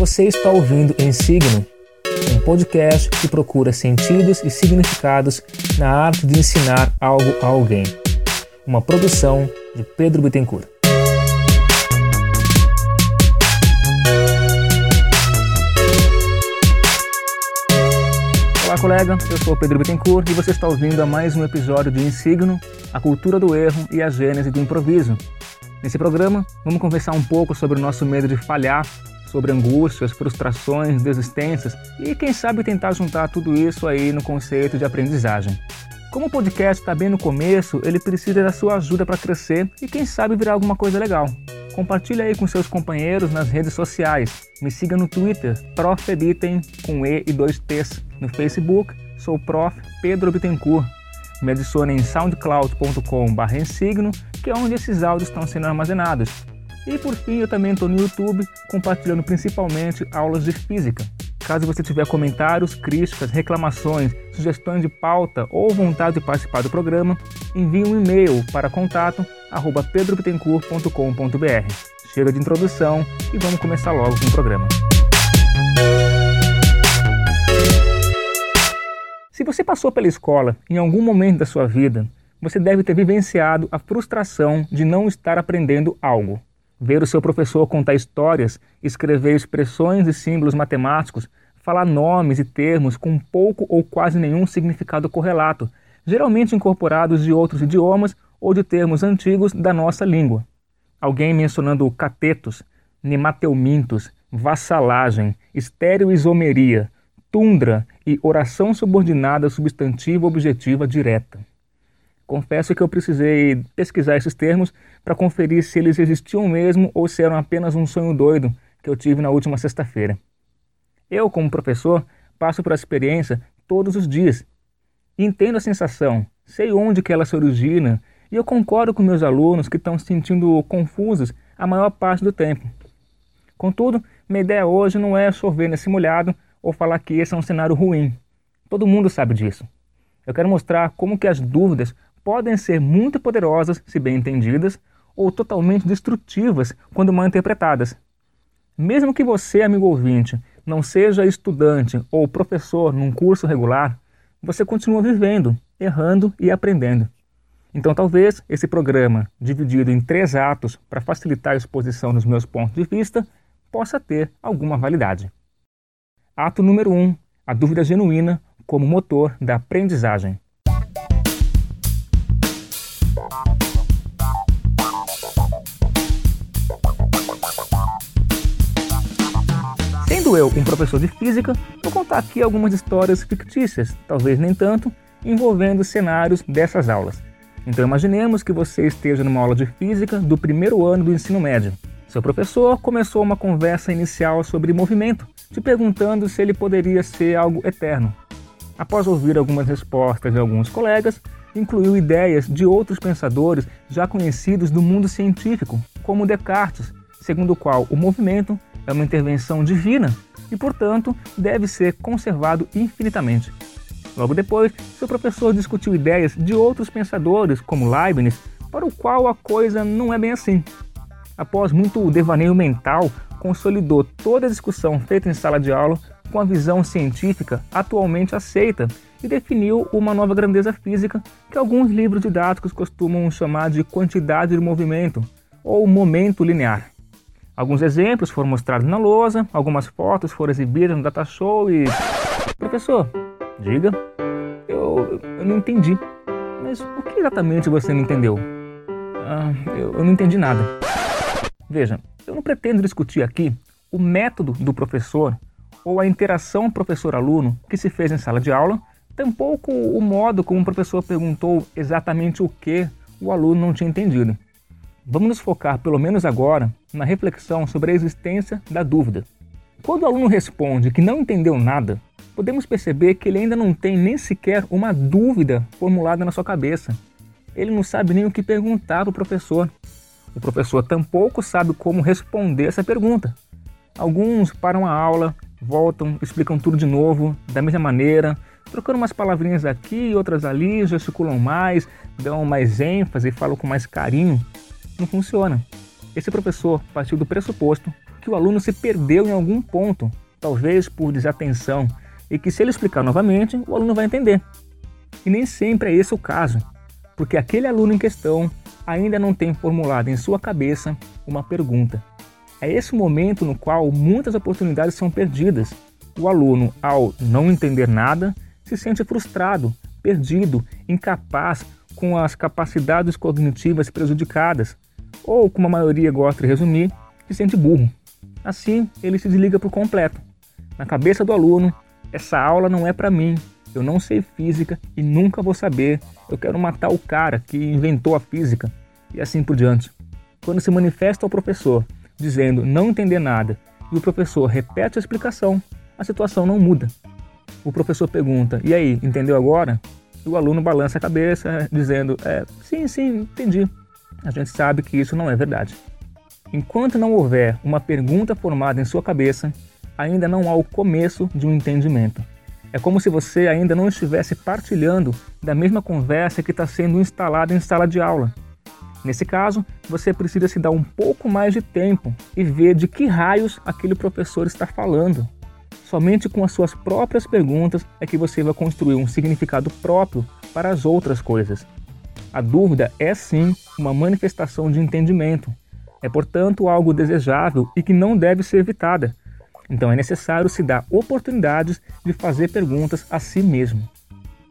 Você está ouvindo Em Signo, um podcast que procura sentidos e significados na arte de ensinar algo a alguém. Uma produção de Pedro Bittencourt. Olá, colega. Eu sou Pedro Bittencourt e você está ouvindo a mais um episódio de Insigno, a cultura do erro e a gênese do improviso. Nesse programa, vamos conversar um pouco sobre o nosso medo de falhar, sobre angústias, frustrações, desistências e, quem sabe, tentar juntar tudo isso aí no conceito de aprendizagem. Como o podcast está bem no começo, ele precisa da sua ajuda para crescer e, quem sabe, virar alguma coisa legal. Compartilhe aí com seus companheiros nas redes sociais. Me siga no Twitter, Prof. Bitten, com E e dois T's. No Facebook, sou Prof. Pedro Bittencourt. Me adicione em soundcloud.com.br signo, que é onde esses áudios estão sendo armazenados. E por fim, eu também estou no YouTube, compartilhando principalmente aulas de física. Caso você tiver comentários, críticas, reclamações, sugestões de pauta ou vontade de participar do programa, envie um e-mail para contato pedrobitencourt.com.br. Chega de introdução e vamos começar logo com o programa. Se você passou pela escola em algum momento da sua vida, você deve ter vivenciado a frustração de não estar aprendendo algo. Ver o seu professor contar histórias, escrever expressões e símbolos matemáticos, falar nomes e termos com pouco ou quase nenhum significado correlato, geralmente incorporados de outros idiomas ou de termos antigos da nossa língua. Alguém mencionando catetos, nemateumintos, vassalagem, estereoisomeria, tundra e oração subordinada substantiva objetiva direta. Confesso que eu precisei pesquisar esses termos para conferir se eles existiam mesmo ou se eram apenas um sonho doido que eu tive na última sexta-feira. Eu, como professor, passo por essa experiência todos os dias. Entendo a sensação, sei onde que ela se origina e eu concordo com meus alunos que estão se sentindo confusos a maior parte do tempo. Contudo, minha ideia hoje não é chover nesse molhado ou falar que esse é um cenário ruim. Todo mundo sabe disso. Eu quero mostrar como que as dúvidas podem ser muito poderosas se bem entendidas ou totalmente destrutivas quando mal interpretadas. Mesmo que você, amigo ouvinte, não seja estudante ou professor num curso regular, você continua vivendo, errando e aprendendo. Então, talvez esse programa, dividido em três atos para facilitar a exposição dos meus pontos de vista, possa ter alguma validade. Ato número 1: um, a dúvida genuína como motor da aprendizagem. Sendo eu um professor de física, vou contar aqui algumas histórias fictícias, talvez nem tanto, envolvendo cenários dessas aulas. Então imaginemos que você esteja numa aula de física do primeiro ano do ensino médio. Seu professor começou uma conversa inicial sobre movimento te perguntando se ele poderia ser algo eterno. Após ouvir algumas respostas de alguns colegas, incluiu ideias de outros pensadores já conhecidos do mundo científico, como Descartes, segundo o qual o movimento é uma intervenção divina e, portanto, deve ser conservado infinitamente. Logo depois, seu professor discutiu ideias de outros pensadores, como Leibniz, para o qual a coisa não é bem assim. Após muito devaneio mental, consolidou toda a discussão feita em sala de aula com a visão científica atualmente aceita e definiu uma nova grandeza física que alguns livros didáticos costumam chamar de quantidade de movimento ou momento linear. Alguns exemplos foram mostrados na lousa, algumas fotos foram exibidas no data show e. Professor, diga. Eu, eu não entendi. Mas o que exatamente você não entendeu? Ah, eu, eu não entendi nada. Veja, eu não pretendo discutir aqui o método do professor ou a interação professor-aluno que se fez em sala de aula, tampouco o modo como o professor perguntou exatamente o que o aluno não tinha entendido. Vamos nos focar, pelo menos agora, na reflexão sobre a existência da dúvida. Quando o aluno responde que não entendeu nada, podemos perceber que ele ainda não tem nem sequer uma dúvida formulada na sua cabeça. Ele não sabe nem o que perguntar para o professor. O professor tampouco sabe como responder essa pergunta. Alguns param a aula, voltam, explicam tudo de novo, da mesma maneira, trocando umas palavrinhas aqui e outras ali, gesticulam mais, dão mais ênfase, falam com mais carinho. Não funciona. Esse professor partiu do pressuposto que o aluno se perdeu em algum ponto, talvez por desatenção, e que se ele explicar novamente, o aluno vai entender. E nem sempre é esse o caso, porque aquele aluno em questão ainda não tem formulado em sua cabeça uma pergunta. É esse o momento no qual muitas oportunidades são perdidas. O aluno, ao não entender nada, se sente frustrado, perdido, incapaz, com as capacidades cognitivas prejudicadas, ou, como a maioria gosta de resumir, se sente burro. Assim, ele se desliga por completo. Na cabeça do aluno, essa aula não é para mim, eu não sei física e nunca vou saber, eu quero matar o cara que inventou a física, e assim por diante. Quando se manifesta ao professor dizendo não entender nada e o professor repete a explicação, a situação não muda. O professor pergunta: E aí, entendeu agora? E o aluno balança a cabeça, dizendo: é, Sim, sim, entendi. A gente sabe que isso não é verdade. Enquanto não houver uma pergunta formada em sua cabeça, ainda não há o começo de um entendimento. É como se você ainda não estivesse partilhando da mesma conversa que está sendo instalada em sala de aula. Nesse caso, você precisa se dar um pouco mais de tempo e ver de que raios aquele professor está falando. Somente com as suas próprias perguntas é que você vai construir um significado próprio para as outras coisas. A dúvida é sim uma manifestação de entendimento. É, portanto, algo desejável e que não deve ser evitada. Então é necessário se dar oportunidades de fazer perguntas a si mesmo.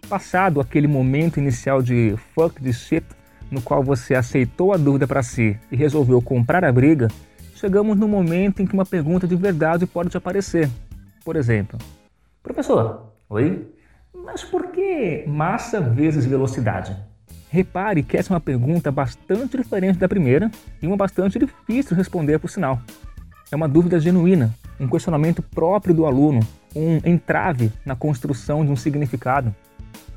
Passado aquele momento inicial de fuck this shit, no qual você aceitou a dúvida para si e resolveu comprar a briga, chegamos no momento em que uma pergunta de verdade pode te aparecer. Por exemplo, professor, oi? Mas por que massa vezes velocidade? Repare que essa é uma pergunta bastante diferente da primeira e uma bastante difícil de responder por sinal. É uma dúvida genuína, um questionamento próprio do aluno, um entrave na construção de um significado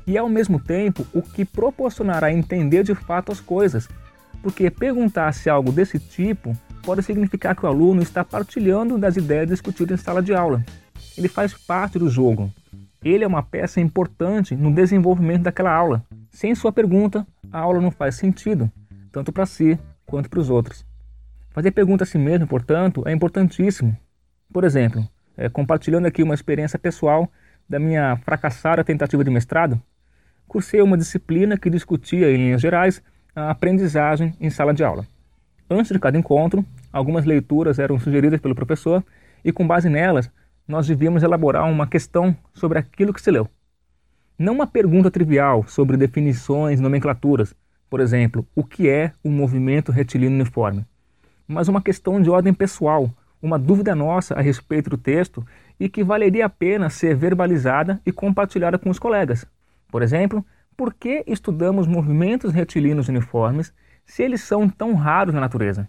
e ao mesmo tempo o que proporcionará entender de fato as coisas, porque perguntar-se algo desse tipo pode significar que o aluno está partilhando das ideias discutidas em sala de aula. Ele faz parte do jogo. Ele é uma peça importante no desenvolvimento daquela aula. Sem sua pergunta, a aula não faz sentido, tanto para si quanto para os outros. Fazer pergunta a si mesmo, portanto, é importantíssimo. Por exemplo, é, compartilhando aqui uma experiência pessoal da minha fracassada tentativa de mestrado, cursei uma disciplina que discutia, em linhas gerais, a aprendizagem em sala de aula. Antes de cada encontro, algumas leituras eram sugeridas pelo professor e, com base nelas, nós devíamos elaborar uma questão sobre aquilo que se leu. Não uma pergunta trivial sobre definições, nomenclaturas, por exemplo, o que é um movimento retilíneo uniforme, mas uma questão de ordem pessoal, uma dúvida nossa a respeito do texto e que valeria a pena ser verbalizada e compartilhada com os colegas, por exemplo, por que estudamos movimentos retilíneos uniformes se eles são tão raros na natureza?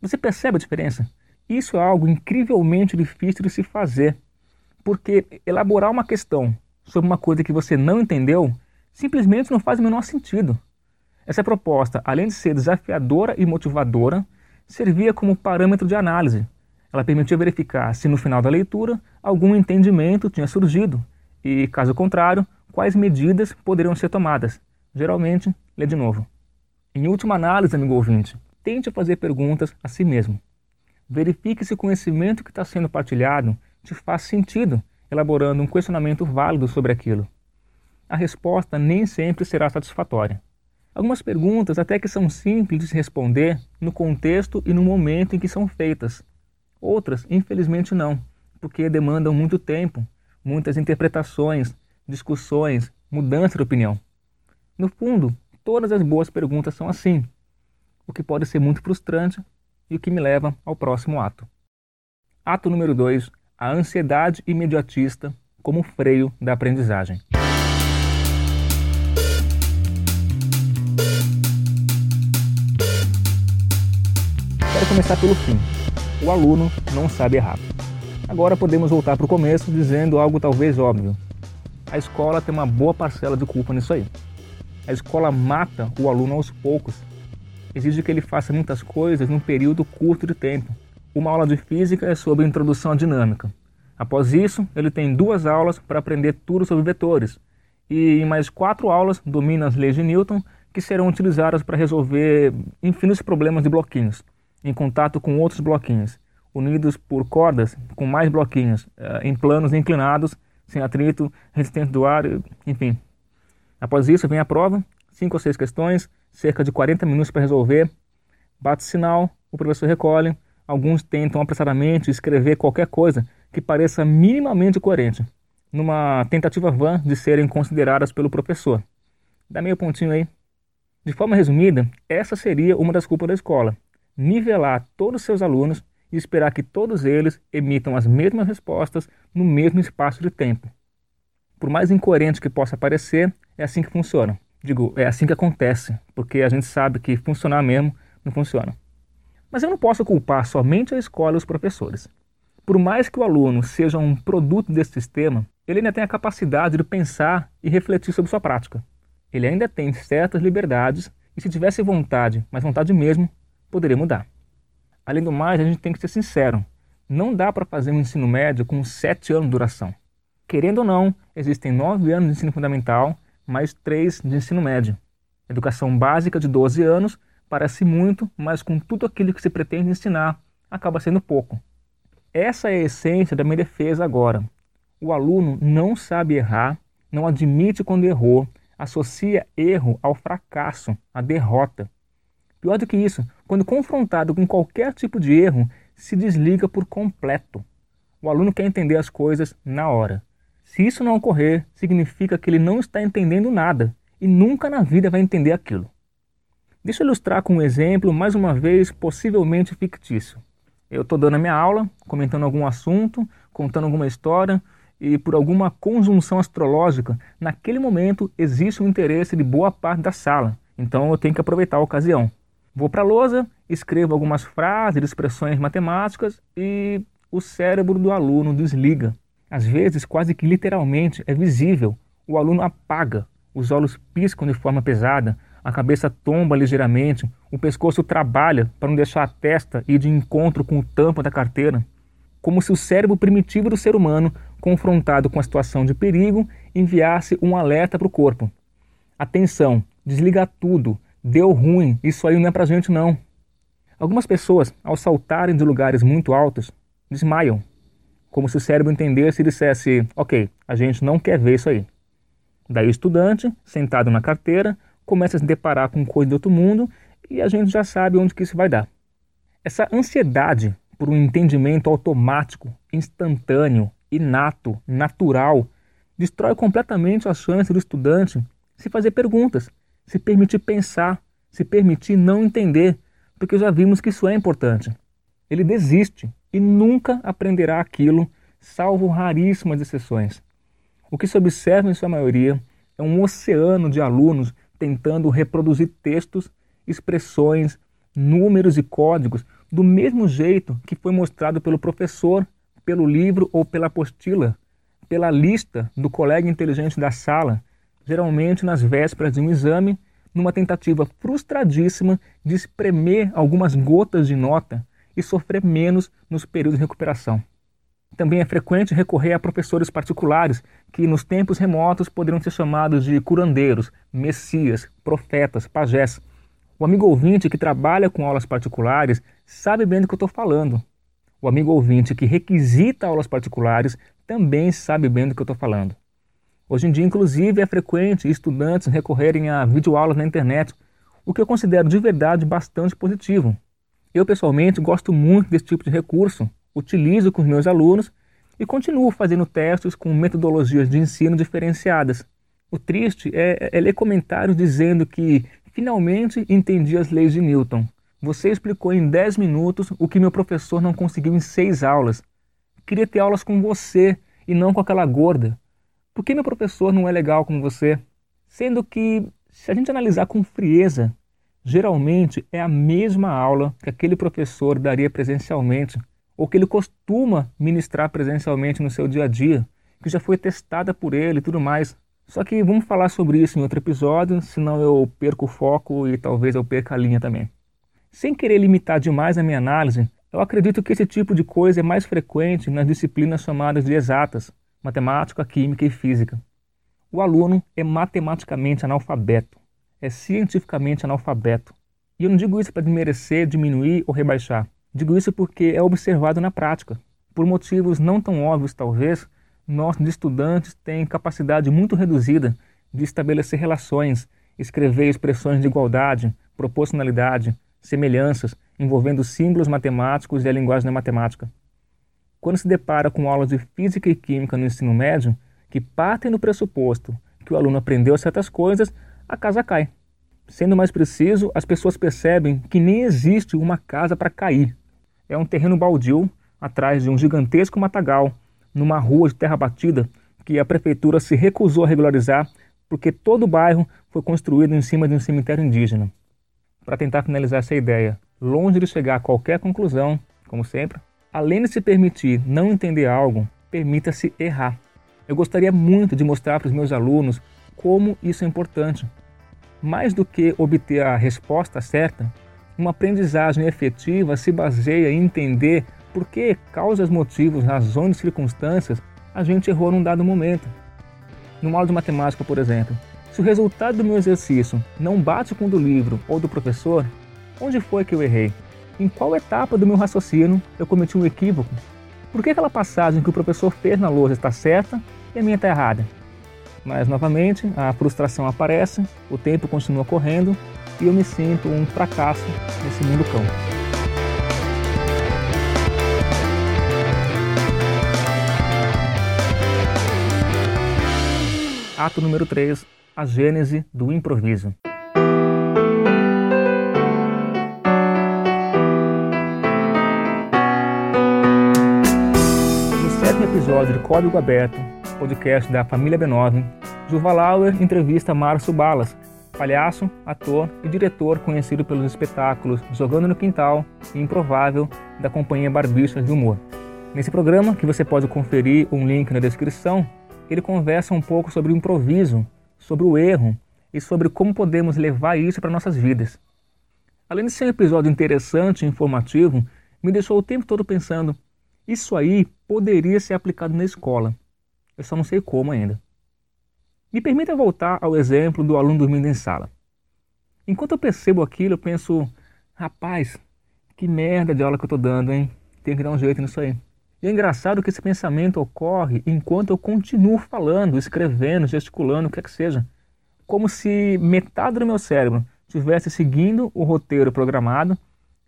Você percebe a diferença? Isso é algo incrivelmente difícil de se fazer, porque elaborar uma questão sobre uma coisa que você não entendeu simplesmente não faz o menor sentido. Essa proposta, além de ser desafiadora e motivadora, servia como parâmetro de análise. Ela permitia verificar se no final da leitura algum entendimento tinha surgido e, caso contrário, quais medidas poderiam ser tomadas. Geralmente, lê de novo. Em última análise, amigo ouvinte, tente fazer perguntas a si mesmo. Verifique se o conhecimento que está sendo partilhado te faz sentido, elaborando um questionamento válido sobre aquilo. A resposta nem sempre será satisfatória. Algumas perguntas até que são simples de se responder no contexto e no momento em que são feitas. Outras, infelizmente, não, porque demandam muito tempo, muitas interpretações, discussões, mudança de opinião. No fundo, todas as boas perguntas são assim, o que pode ser muito frustrante e o que me leva ao próximo ato. Ato número 2: a ansiedade imediatista como freio da aprendizagem. Quero começar pelo fim. O aluno não sabe errar. Agora podemos voltar para o começo dizendo algo talvez óbvio a escola tem uma boa parcela de culpa nisso aí. A escola mata o aluno aos poucos, exige que ele faça muitas coisas num período curto de tempo. Uma aula de física é sobre introdução à dinâmica. Após isso, ele tem duas aulas para aprender tudo sobre vetores, e em mais quatro aulas domina as leis de Newton, que serão utilizadas para resolver infinitos problemas de bloquinhos. em contato com outros bloquinhos, unidos por cordas com mais bloquinhos, eh, em planos inclinados, sem atrito, resistente do ar, enfim. Após isso, vem a prova, cinco ou seis questões, cerca de 40 minutos para resolver. Bate sinal, o professor recolhe. Alguns tentam apressadamente escrever qualquer coisa que pareça minimamente coerente, numa tentativa vã de serem consideradas pelo professor. Dá meio pontinho aí. De forma resumida, essa seria uma das culpas da escola: nivelar todos os seus alunos e esperar que todos eles emitam as mesmas respostas no mesmo espaço de tempo. Por mais incoerente que possa parecer, é assim que funciona. Digo, é assim que acontece, porque a gente sabe que funcionar mesmo não funciona. Mas eu não posso culpar somente a escola e os professores. Por mais que o aluno seja um produto desse sistema, ele ainda tem a capacidade de pensar e refletir sobre sua prática. Ele ainda tem certas liberdades e, se tivesse vontade, mas vontade mesmo, poderia mudar. Além do mais, a gente tem que ser sincero: não dá para fazer um ensino médio com sete anos de duração. Querendo ou não, existem nove anos de ensino fundamental, mais três de ensino médio. Educação básica de 12 anos parece muito, mas com tudo aquilo que se pretende ensinar, acaba sendo pouco. Essa é a essência da minha defesa agora. O aluno não sabe errar, não admite quando errou, associa erro ao fracasso, à derrota. Pior do que isso, quando confrontado com qualquer tipo de erro, se desliga por completo. O aluno quer entender as coisas na hora. Se isso não ocorrer, significa que ele não está entendendo nada e nunca na vida vai entender aquilo. Deixa eu ilustrar com um exemplo, mais uma vez, possivelmente fictício. Eu estou dando a minha aula, comentando algum assunto, contando alguma história, e por alguma conjunção astrológica, naquele momento existe um interesse de boa parte da sala, então eu tenho que aproveitar a ocasião. Vou para a lousa, escrevo algumas frases, expressões matemáticas e o cérebro do aluno desliga. Às vezes, quase que literalmente, é visível. O aluno apaga, os olhos piscam de forma pesada, a cabeça tomba ligeiramente, o pescoço trabalha para não deixar a testa ir de encontro com o tampo da carteira. Como se o cérebro primitivo do ser humano, confrontado com a situação de perigo, enviasse um alerta para o corpo. Atenção, desliga tudo, deu ruim, isso aí não é pra gente não. Algumas pessoas, ao saltarem de lugares muito altos, desmaiam, como se o cérebro entendesse e dissesse: Ok, a gente não quer ver isso aí. Daí o estudante, sentado na carteira, começa a se deparar com coisa de outro mundo e a gente já sabe onde que isso vai dar. Essa ansiedade por um entendimento automático, instantâneo, inato, natural, destrói completamente a chance do estudante se fazer perguntas se permitir pensar, se permitir não entender, porque já vimos que isso é importante. Ele desiste e nunca aprenderá aquilo, salvo raríssimas exceções. O que se observa em sua maioria é um oceano de alunos tentando reproduzir textos, expressões, números e códigos do mesmo jeito que foi mostrado pelo professor, pelo livro ou pela apostila, pela lista do colega inteligente da sala, geralmente nas vésperas de um exame, numa tentativa frustradíssima de espremer algumas gotas de nota e sofrer menos nos períodos de recuperação. Também é frequente recorrer a professores particulares, que nos tempos remotos poderiam ser chamados de curandeiros, messias, profetas, pajés. O amigo ouvinte que trabalha com aulas particulares sabe bem do que eu estou falando. O amigo ouvinte que requisita aulas particulares também sabe bem do que eu estou falando. Hoje em dia, inclusive, é frequente estudantes recorrerem a videoaulas na internet, o que eu considero de verdade bastante positivo. Eu, pessoalmente, gosto muito desse tipo de recurso, utilizo com os meus alunos e continuo fazendo testes com metodologias de ensino diferenciadas. O triste é, é ler comentários dizendo que finalmente entendi as leis de Newton. Você explicou em 10 minutos o que meu professor não conseguiu em 6 aulas. Queria ter aulas com você e não com aquela gorda. Por que meu professor não é legal como você? Sendo que, se a gente analisar com frieza, geralmente é a mesma aula que aquele professor daria presencialmente, ou que ele costuma ministrar presencialmente no seu dia a dia, que já foi testada por ele e tudo mais. Só que vamos falar sobre isso em outro episódio, senão eu perco o foco e talvez eu perca a linha também. Sem querer limitar demais a minha análise, eu acredito que esse tipo de coisa é mais frequente nas disciplinas chamadas de exatas, matemática, química e física. O aluno é matematicamente analfabeto, é cientificamente analfabeto. E eu não digo isso para desmerecer, diminuir ou rebaixar. Digo isso porque é observado na prática. Por motivos não tão óbvios, talvez, nossos estudantes têm capacidade muito reduzida de estabelecer relações, escrever expressões de igualdade, proporcionalidade, semelhanças, envolvendo símbolos matemáticos e a linguagem matemática. Quando se depara com aulas de física e química no ensino médio, que partem do pressuposto que o aluno aprendeu certas coisas, a casa cai. Sendo mais preciso, as pessoas percebem que nem existe uma casa para cair. É um terreno baldio atrás de um gigantesco matagal, numa rua de terra batida que a prefeitura se recusou a regularizar porque todo o bairro foi construído em cima de um cemitério indígena. Para tentar finalizar essa ideia, longe de chegar a qualquer conclusão, como sempre, além de se permitir não entender algo, permita-se errar. Eu gostaria muito de mostrar para os meus alunos como isso é importante. Mais do que obter a resposta certa, uma aprendizagem efetiva se baseia em entender por que causas, motivos, razões e circunstâncias a gente errou num dado momento. No aula de matemática, por exemplo, se o resultado do meu exercício não bate com o do livro ou do professor, onde foi que eu errei? Em qual etapa do meu raciocínio eu cometi um equívoco? Por que aquela passagem que o professor fez na lousa está certa e a minha está errada? Mas novamente a frustração aparece, o tempo continua correndo e eu me sinto um fracasso nesse mundo cão. Ato número 3 A Gênese do Improviso. No sétimo episódio de Código Aberto, podcast da família B9, Juva Lauer entrevista Márcio Balas, palhaço, ator e diretor conhecido pelos espetáculos Jogando no Quintal e Improvável da companhia Barbicha de Humor. Nesse programa, que você pode conferir um link na descrição, ele conversa um pouco sobre o improviso, sobre o erro e sobre como podemos levar isso para nossas vidas. Além de ser um episódio interessante e informativo, me deixou o tempo todo pensando: isso aí poderia ser aplicado na escola. Eu só não sei como ainda. Me permita voltar ao exemplo do aluno dormindo em sala. Enquanto eu percebo aquilo, eu penso: rapaz, que merda de aula que eu estou dando, hein? Tenho que dar um jeito nisso aí. E é engraçado que esse pensamento ocorre enquanto eu continuo falando, escrevendo, gesticulando, o que é que seja. Como se metade do meu cérebro estivesse seguindo o roteiro programado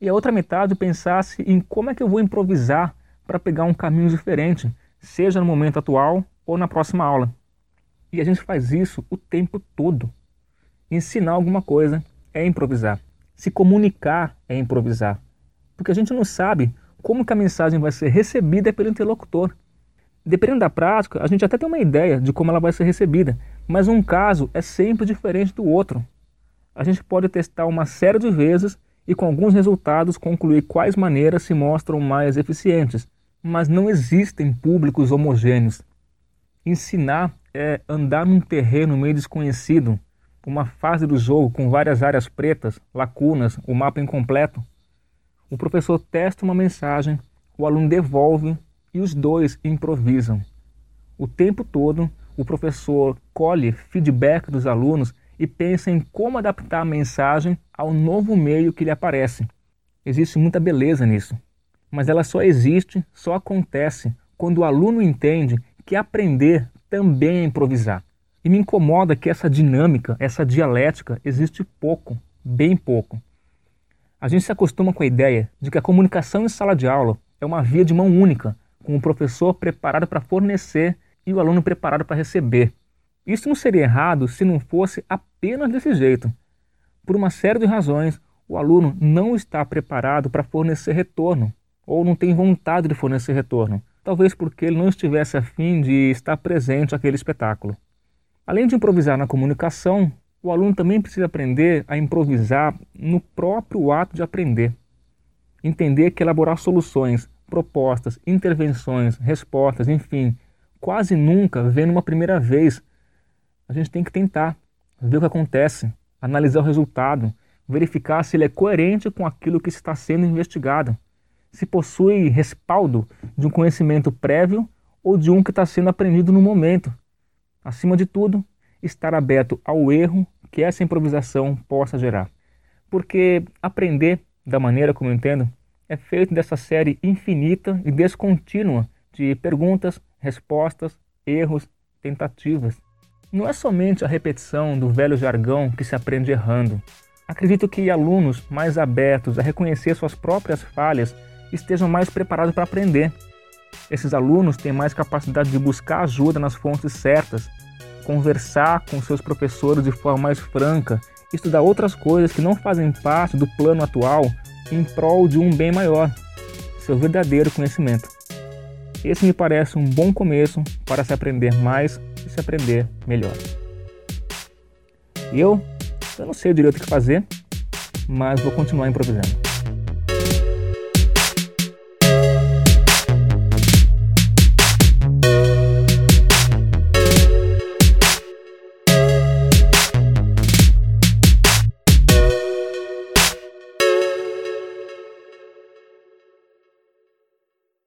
e a outra metade pensasse em como é que eu vou improvisar para pegar um caminho diferente, seja no momento atual ou na próxima aula. E a gente faz isso o tempo todo. Ensinar alguma coisa é improvisar. Se comunicar é improvisar. Porque a gente não sabe como que a mensagem vai ser recebida pelo interlocutor. Dependendo da prática, a gente até tem uma ideia de como ela vai ser recebida, mas um caso é sempre diferente do outro. A gente pode testar uma série de vezes e com alguns resultados concluir quais maneiras se mostram mais eficientes, mas não existem públicos homogêneos. Ensinar é andar num terreno meio desconhecido, uma fase do jogo com várias áreas pretas, lacunas, o mapa incompleto. O professor testa uma mensagem, o aluno devolve e os dois improvisam. O tempo todo, o professor colhe feedback dos alunos e pensa em como adaptar a mensagem ao novo meio que lhe aparece. Existe muita beleza nisso, mas ela só existe, só acontece quando o aluno entende que aprender também é improvisar. E me incomoda que essa dinâmica, essa dialética existe pouco, bem pouco. A gente se acostuma com a ideia de que a comunicação em sala de aula é uma via de mão única, com o professor preparado para fornecer e o aluno preparado para receber. Isso não seria errado se não fosse apenas desse jeito. Por uma série de razões, o aluno não está preparado para fornecer retorno, ou não tem vontade de fornecer retorno, talvez porque ele não estivesse afim de estar presente naquele espetáculo. Além de improvisar na comunicação, o aluno também precisa aprender a improvisar no próprio ato de aprender. Entender que elaborar soluções, propostas, intervenções, respostas, enfim, quase nunca vem numa primeira vez. A gente tem que tentar, ver o que acontece, analisar o resultado, verificar se ele é coerente com aquilo que está sendo investigado, se possui respaldo de um conhecimento prévio ou de um que está sendo aprendido no momento. Acima de tudo, estar aberto ao erro que essa improvisação possa gerar. porque aprender, da maneira como eu entendo, é feito dessa série infinita e descontínua de perguntas, respostas, erros, tentativas. Não é somente a repetição do velho jargão que se aprende errando. Acredito que alunos mais abertos a reconhecer suas próprias falhas estejam mais preparados para aprender. Esses alunos têm mais capacidade de buscar ajuda nas fontes certas, conversar com seus professores de forma mais franca, estudar outras coisas que não fazem parte do plano atual em prol de um bem maior, seu verdadeiro conhecimento. Esse me parece um bom começo para se aprender mais e se aprender melhor. Eu, eu não sei direito o que fazer, mas vou continuar improvisando.